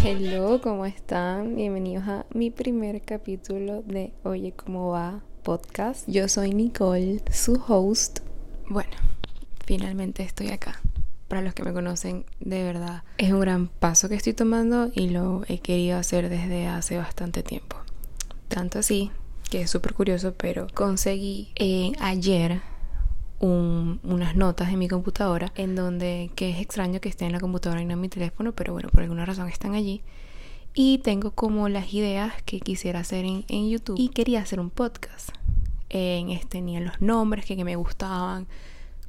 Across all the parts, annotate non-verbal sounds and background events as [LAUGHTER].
Hello, ¿cómo están? Bienvenidos a mi primer capítulo de Oye, ¿cómo va? Podcast. Yo soy Nicole, su host. Bueno, finalmente estoy acá. Para los que me conocen, de verdad, es un gran paso que estoy tomando y lo he querido hacer desde hace bastante tiempo. Tanto así que es súper curioso, pero conseguí eh, ayer unas notas en mi computadora en donde, que es extraño que esté en la computadora y no en mi teléfono, pero bueno, por alguna razón están allí. Y tengo como las ideas que quisiera hacer en, YouTube y quería hacer un podcast. En este tenían los nombres que, que me gustaban,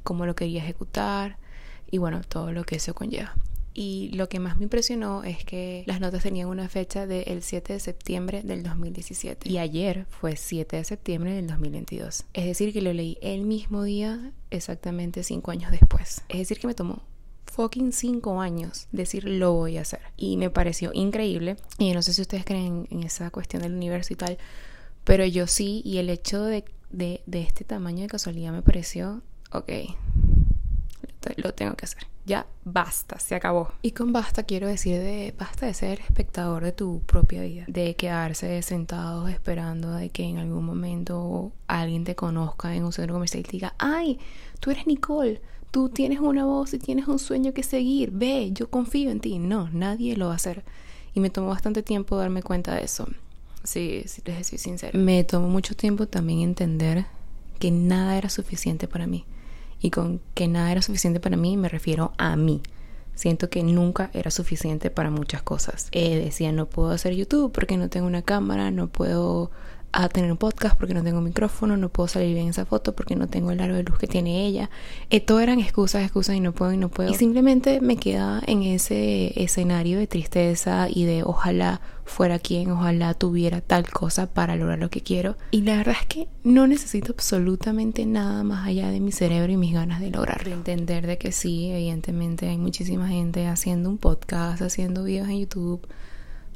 cómo lo quería ejecutar y bueno, todo lo que eso conlleva. Y lo que más me impresionó es que las notas tenían una fecha del 7 de septiembre del 2017. Y ayer fue 7 de septiembre del 2022. Es decir, que lo leí el mismo día, exactamente 5 años después. Es decir, que me tomó fucking 5 años decir lo voy a hacer. Y me pareció increíble. Y no sé si ustedes creen en esa cuestión del universo y tal. Pero yo sí. Y el hecho de, de, de este tamaño de casualidad me pareció, ok, lo tengo que hacer. Ya basta, se acabó. Y con basta quiero decir de basta de ser espectador de tu propia vida, de quedarse sentado esperando de que en algún momento alguien te conozca en un centro comercial y te diga, ay, tú eres Nicole, tú tienes una voz y tienes un sueño que seguir, ve, yo confío en ti. No, nadie lo va a hacer. Y me tomó bastante tiempo darme cuenta de eso. Sí, sí, les soy sincero. Me tomó mucho tiempo también entender que nada era suficiente para mí y con que nada era suficiente para mí me refiero a mí. Siento que nunca era suficiente para muchas cosas. Eh, decía, no puedo hacer YouTube porque no tengo una cámara, no puedo a tener un podcast porque no tengo un micrófono, no puedo salir bien en esa foto porque no tengo el aro de luz que tiene ella. Eh, todo eran excusas, excusas y no puedo y no puedo. Y simplemente me queda en ese escenario de tristeza y de ojalá fuera quien, ojalá tuviera tal cosa para lograr lo que quiero. Y la verdad es que no necesito absolutamente nada más allá de mi cerebro y mis ganas de lograrlo. Entender de que sí, evidentemente hay muchísima gente haciendo un podcast, haciendo videos en YouTube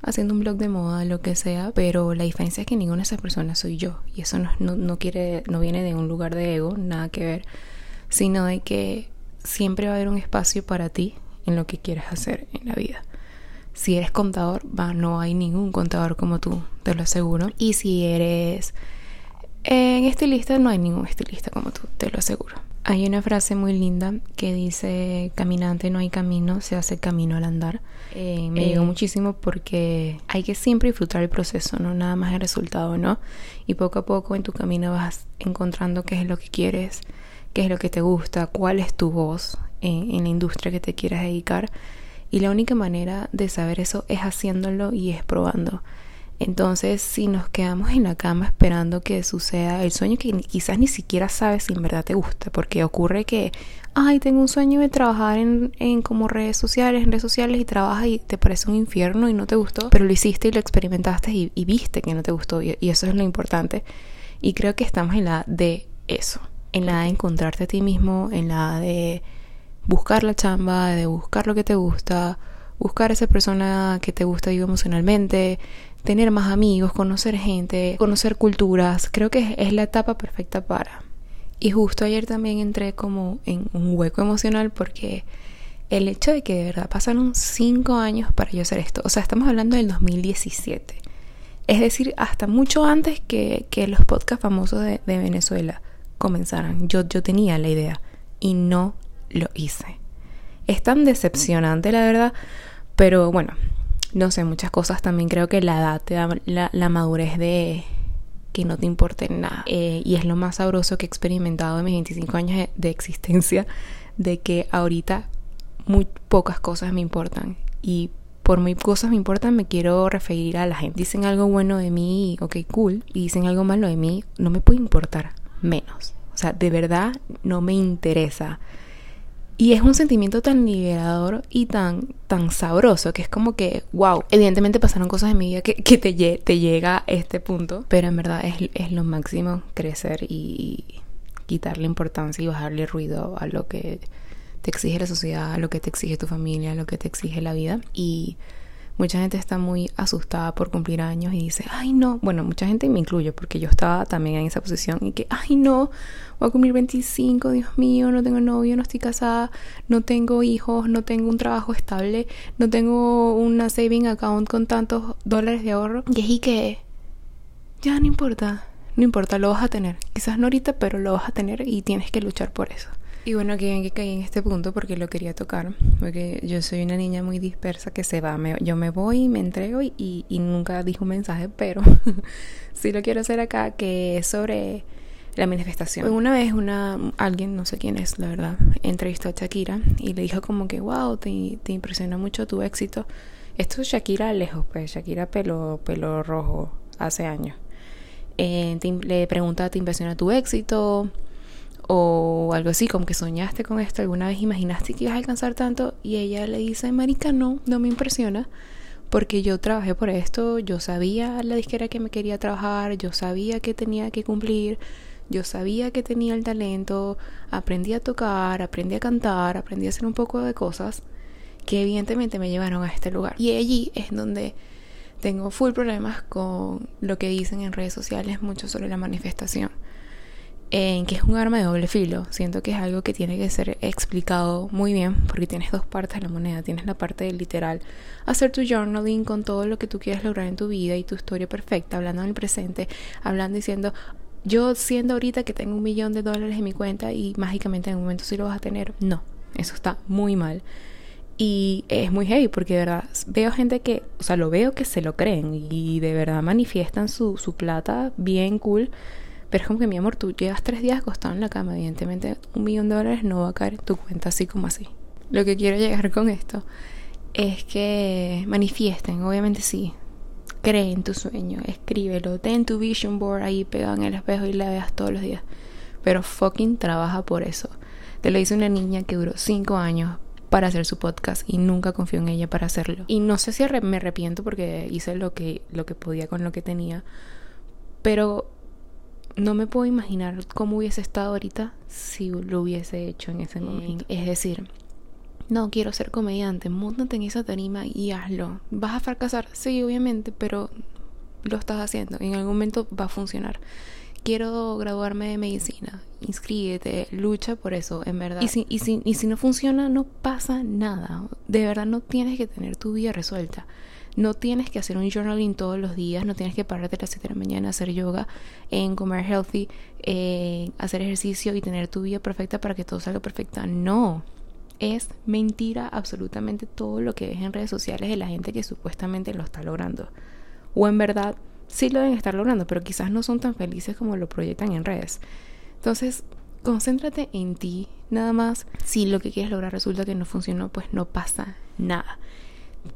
haciendo un blog de moda, lo que sea, pero la diferencia es que ninguna de esas personas soy yo. Y eso no, no, quiere, no viene de un lugar de ego, nada que ver, sino de que siempre va a haber un espacio para ti en lo que quieres hacer en la vida. Si eres contador, va, no hay ningún contador como tú, te lo aseguro. Y si eres en estilista, no hay ningún estilista como tú, te lo aseguro. Hay una frase muy linda que dice, caminante no hay camino, se hace camino al andar. Eh, me llegó eh. muchísimo porque hay que siempre disfrutar el proceso, no nada más el resultado, ¿no? Y poco a poco en tu camino vas encontrando qué es lo que quieres, qué es lo que te gusta, cuál es tu voz en, en la industria que te quieras dedicar. Y la única manera de saber eso es haciéndolo y es probando. Entonces, si nos quedamos en la cama esperando que suceda el sueño que quizás ni siquiera sabes si en verdad te gusta, porque ocurre que, ay, tengo un sueño de trabajar en, en como redes sociales, en redes sociales y trabajas y te parece un infierno y no te gustó, pero lo hiciste y lo experimentaste y, viste que no te gustó y, eso es lo importante. Y creo que estamos en la de eso, en la de encontrarte a ti mismo, en la de buscar la chamba, de buscar lo que te gusta, buscar esa persona que te gusta digo, emocionalmente, tener más amigos, conocer gente, conocer culturas. Creo que es la etapa perfecta para. Y justo ayer también entré como en un hueco emocional porque el hecho de que de verdad pasaron cinco años para yo hacer esto. O sea, estamos hablando del 2017. Es decir, hasta mucho antes que, que los podcasts famosos de, de, Venezuela comenzaran. Yo, yo tenía la idea y no lo hice. Es tan decepcionante, la verdad. Pero bueno, no sé, muchas cosas también creo que la edad te da la, madurez de que no te importe nada. Eh, y es lo más sabroso que he experimentado en mis 25 años de, existencia, de que ahorita muy pocas cosas me importan. Y por muy cosas me importan, me quiero referir a la gente. Dicen algo bueno de mí, ok, cool. Y dicen algo malo de mí, no me puede importar menos. O sea, de verdad no me interesa. Y es un sentimiento tan liberador y tan, tan sabroso que es como que, wow, evidentemente pasaron cosas en mi vida que, que te, llega a este punto, pero en verdad es, es lo máximo crecer y quitarle importancia y bajarle ruido a lo que te exige la sociedad, a lo que te exige tu familia, a lo que te exige la vida. Y Mucha gente está muy asustada por cumplir años y dice, ay no, bueno, mucha gente me incluye porque yo estaba también en esa posición y que, ay no, voy a cumplir 25, Dios mío, no tengo novio, no estoy casada, no tengo hijos, no tengo un trabajo estable, no tengo una saving account con tantos dólares de ahorro. Y es y que, ya no importa, no importa, lo vas a tener. Quizás no ahorita, pero lo vas a tener y tienes que luchar por eso. Y bueno, que bien que caí en este punto porque lo quería tocar, porque yo soy una niña muy dispersa que se va, yo me voy, me entrego y, y, nunca dijo un mensaje, pero [LAUGHS] sí lo quiero hacer acá, que es sobre la manifestación. Una vez una alguien, no sé quién es, la verdad, entrevistó a Shakira y le dijo como que, wow, te, te impresiona mucho tu éxito. Esto es Shakira lejos, pues Shakira pelo, pelo rojo hace años. Eh, le pregunta, ¿te impresiona tu éxito? O algo así, como que soñaste con esto, alguna vez imaginaste que ibas a alcanzar tanto y ella le dice, marica, no, no me impresiona porque yo trabajé por esto, yo sabía la disquera que me quería trabajar, yo sabía que tenía que cumplir, yo sabía que tenía el talento, aprendí a tocar, aprendí a cantar, aprendí a hacer un poco de cosas que evidentemente me llevaron a este lugar. Y allí es donde tengo full problemas con lo que dicen en redes sociales mucho sobre la manifestación en que es un arma de doble filo. Siento que es algo que tiene que ser explicado muy bien porque tienes dos partes de la moneda. Tienes la parte del literal, hacer tu journaling con todo lo que tú quieres lograr en tu vida y tu historia perfecta, hablando en el presente, hablando diciendo, yo siendo ahorita que tengo un millón de dólares en mi cuenta y mágicamente en un momento sí lo vas a tener. No, eso está muy mal. Y es muy heavy porque de verdad veo gente que, o sea, lo veo que se lo creen y de verdad manifiestan su, su plata bien cool pero es como que, mi amor, tú llevas tres días acostado en la cama. Evidentemente, un millón de dólares no va a caer en tu cuenta así como así. Lo que quiero llegar con esto es que manifiesten, obviamente sí. Cree en tu sueño, escríbelo, ten tu vision board ahí pegado en el espejo y la veas todos los días. Pero fucking trabaja por eso. Te lo dice una niña que duró cinco años para hacer su podcast y nunca confió en ella para hacerlo. Y no sé si me arrepiento porque hice lo que, lo que podía con lo que tenía. Pero no me puedo imaginar cómo hubiese estado ahorita si lo hubiese hecho en ese momento. Es decir, no quiero ser comediante, montate en esa tarima y hazlo. ¿Vas a fracasar? Sí, obviamente, pero lo estás haciendo. En algún momento va a funcionar. Quiero graduarme de medicina. Inscríbete, lucha por eso, en verdad. Y si, y si, y si no funciona, no pasa nada. De verdad, no tienes que tener tu vida resuelta. No tienes que hacer un journaling todos los días, no tienes que pararte a las 7 de la mañana hacer yoga, en comer healthy, en hacer ejercicio y tener tu vida perfecta para que todo salga perfecta. No, es mentira absolutamente todo lo que ves en redes sociales de la gente que supuestamente lo está logrando. O en verdad sí lo deben estar logrando, pero quizás no son tan felices como lo proyectan en redes. Entonces, concéntrate en ti, nada más. Si lo que quieres lograr resulta que no funcionó, pues no pasa nada.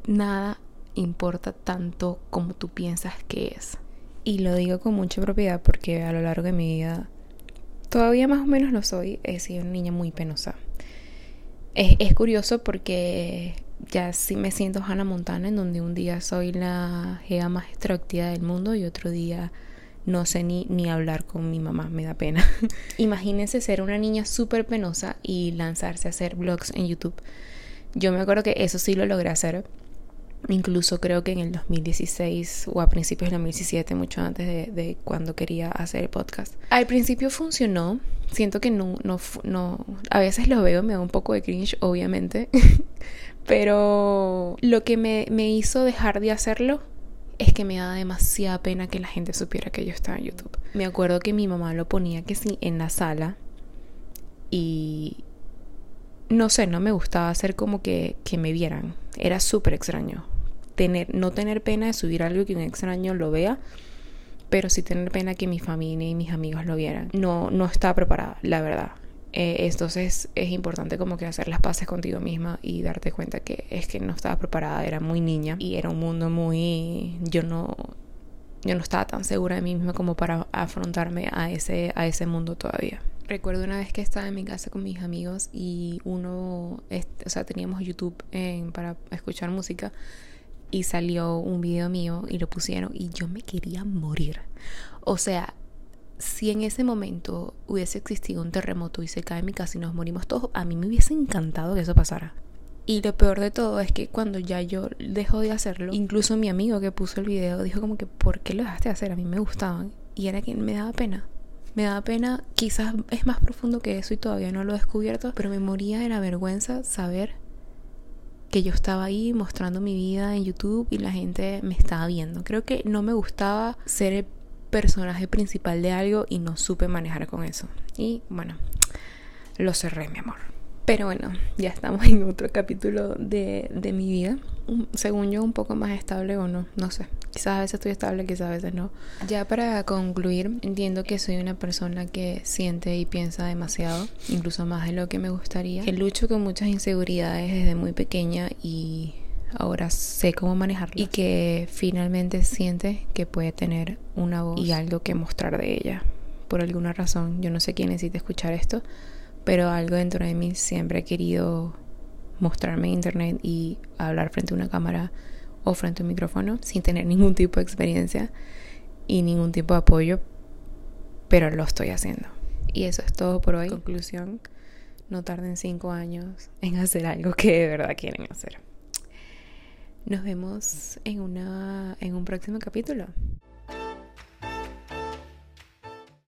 Nada importa tanto como tú piensas que es. Y lo digo con mucha propiedad porque a lo largo de mi vida, todavía más o menos lo soy, he sido una niña muy penosa. Es, curioso porque ya sí me siento Hannah Montana, en donde un día soy la gea más extrovertida del mundo y otro día no sé ni, ni hablar con mi mamá, me da pena. [LAUGHS] Imagínense ser una niña súper penosa y lanzarse a hacer vlogs en YouTube. Yo me acuerdo que eso sí lo logré hacer, Incluso creo que en el 2016 o a principios del 2017, mucho antes de, cuando quería hacer el podcast. Al principio funcionó. Siento que no, no, no, a veces lo veo, me da un poco de cringe, obviamente. [LAUGHS] Pero lo que me, me hizo dejar de hacerlo es que me da demasiada pena que la gente supiera que yo estaba en YouTube. Me acuerdo que mi mamá lo ponía que sí en la sala y no sé, no me gustaba hacer como que, que me vieran. Era súper extraño tener, no tener pena de subir algo que un extraño lo vea, pero sí tener pena que mi familia y mis amigos lo vieran. No, no estaba preparada, la verdad. Eh, entonces es importante como que hacer las paces contigo misma y darte cuenta que es que no estaba preparada, era muy niña y era un mundo muy... Yo no, yo no estaba tan segura de mí misma como para afrontarme a ese, a ese mundo todavía. Recuerdo una vez que estaba en mi casa con mis amigos y uno, o sea, teníamos YouTube para escuchar música y salió un video mío y lo pusieron y yo me quería morir. O sea, si en ese momento hubiese existido un terremoto y se cae mi casa y nos morimos todos, a mí me hubiese encantado que eso pasara. Y lo peor de todo es que cuando ya yo dejo de hacerlo, incluso mi amigo que puso el video dijo como que, ¿por qué lo dejaste de hacer? A mí me gustaban. Y era que me daba pena. Me daba pena, quizás es más profundo que eso y todavía no lo he descubierto, pero me moría de la vergüenza saber que yo estaba ahí mostrando mi vida en YouTube y la gente me estaba viendo. Creo que no me gustaba ser el personaje principal de algo y no supe manejar con eso. Y bueno, lo cerré, mi amor. Pero bueno, ya estamos en otro capítulo de, de mi vida. Según yo, un poco más estable o no, no sé. Quizás a veces estoy estable, quizás a veces no. Ya para concluir, entiendo que soy una persona que siente y piensa demasiado, incluso más de lo que me gustaría. Que lucho con muchas inseguridades desde muy pequeña y ahora sé cómo manejarlas. Y que finalmente siente que puede tener una voz y algo que mostrar de ella. Por alguna razón, yo no sé quién necesita escuchar esto pero algo dentro de mí siempre he querido mostrarme en internet y hablar frente a una cámara o frente a un micrófono sin tener ningún tipo de experiencia y ningún tipo de apoyo, pero lo estoy haciendo. Y eso es todo por hoy. Conclusión, no tarden cinco años en hacer algo que de verdad quieren hacer. Nos vemos en, una, en un próximo capítulo.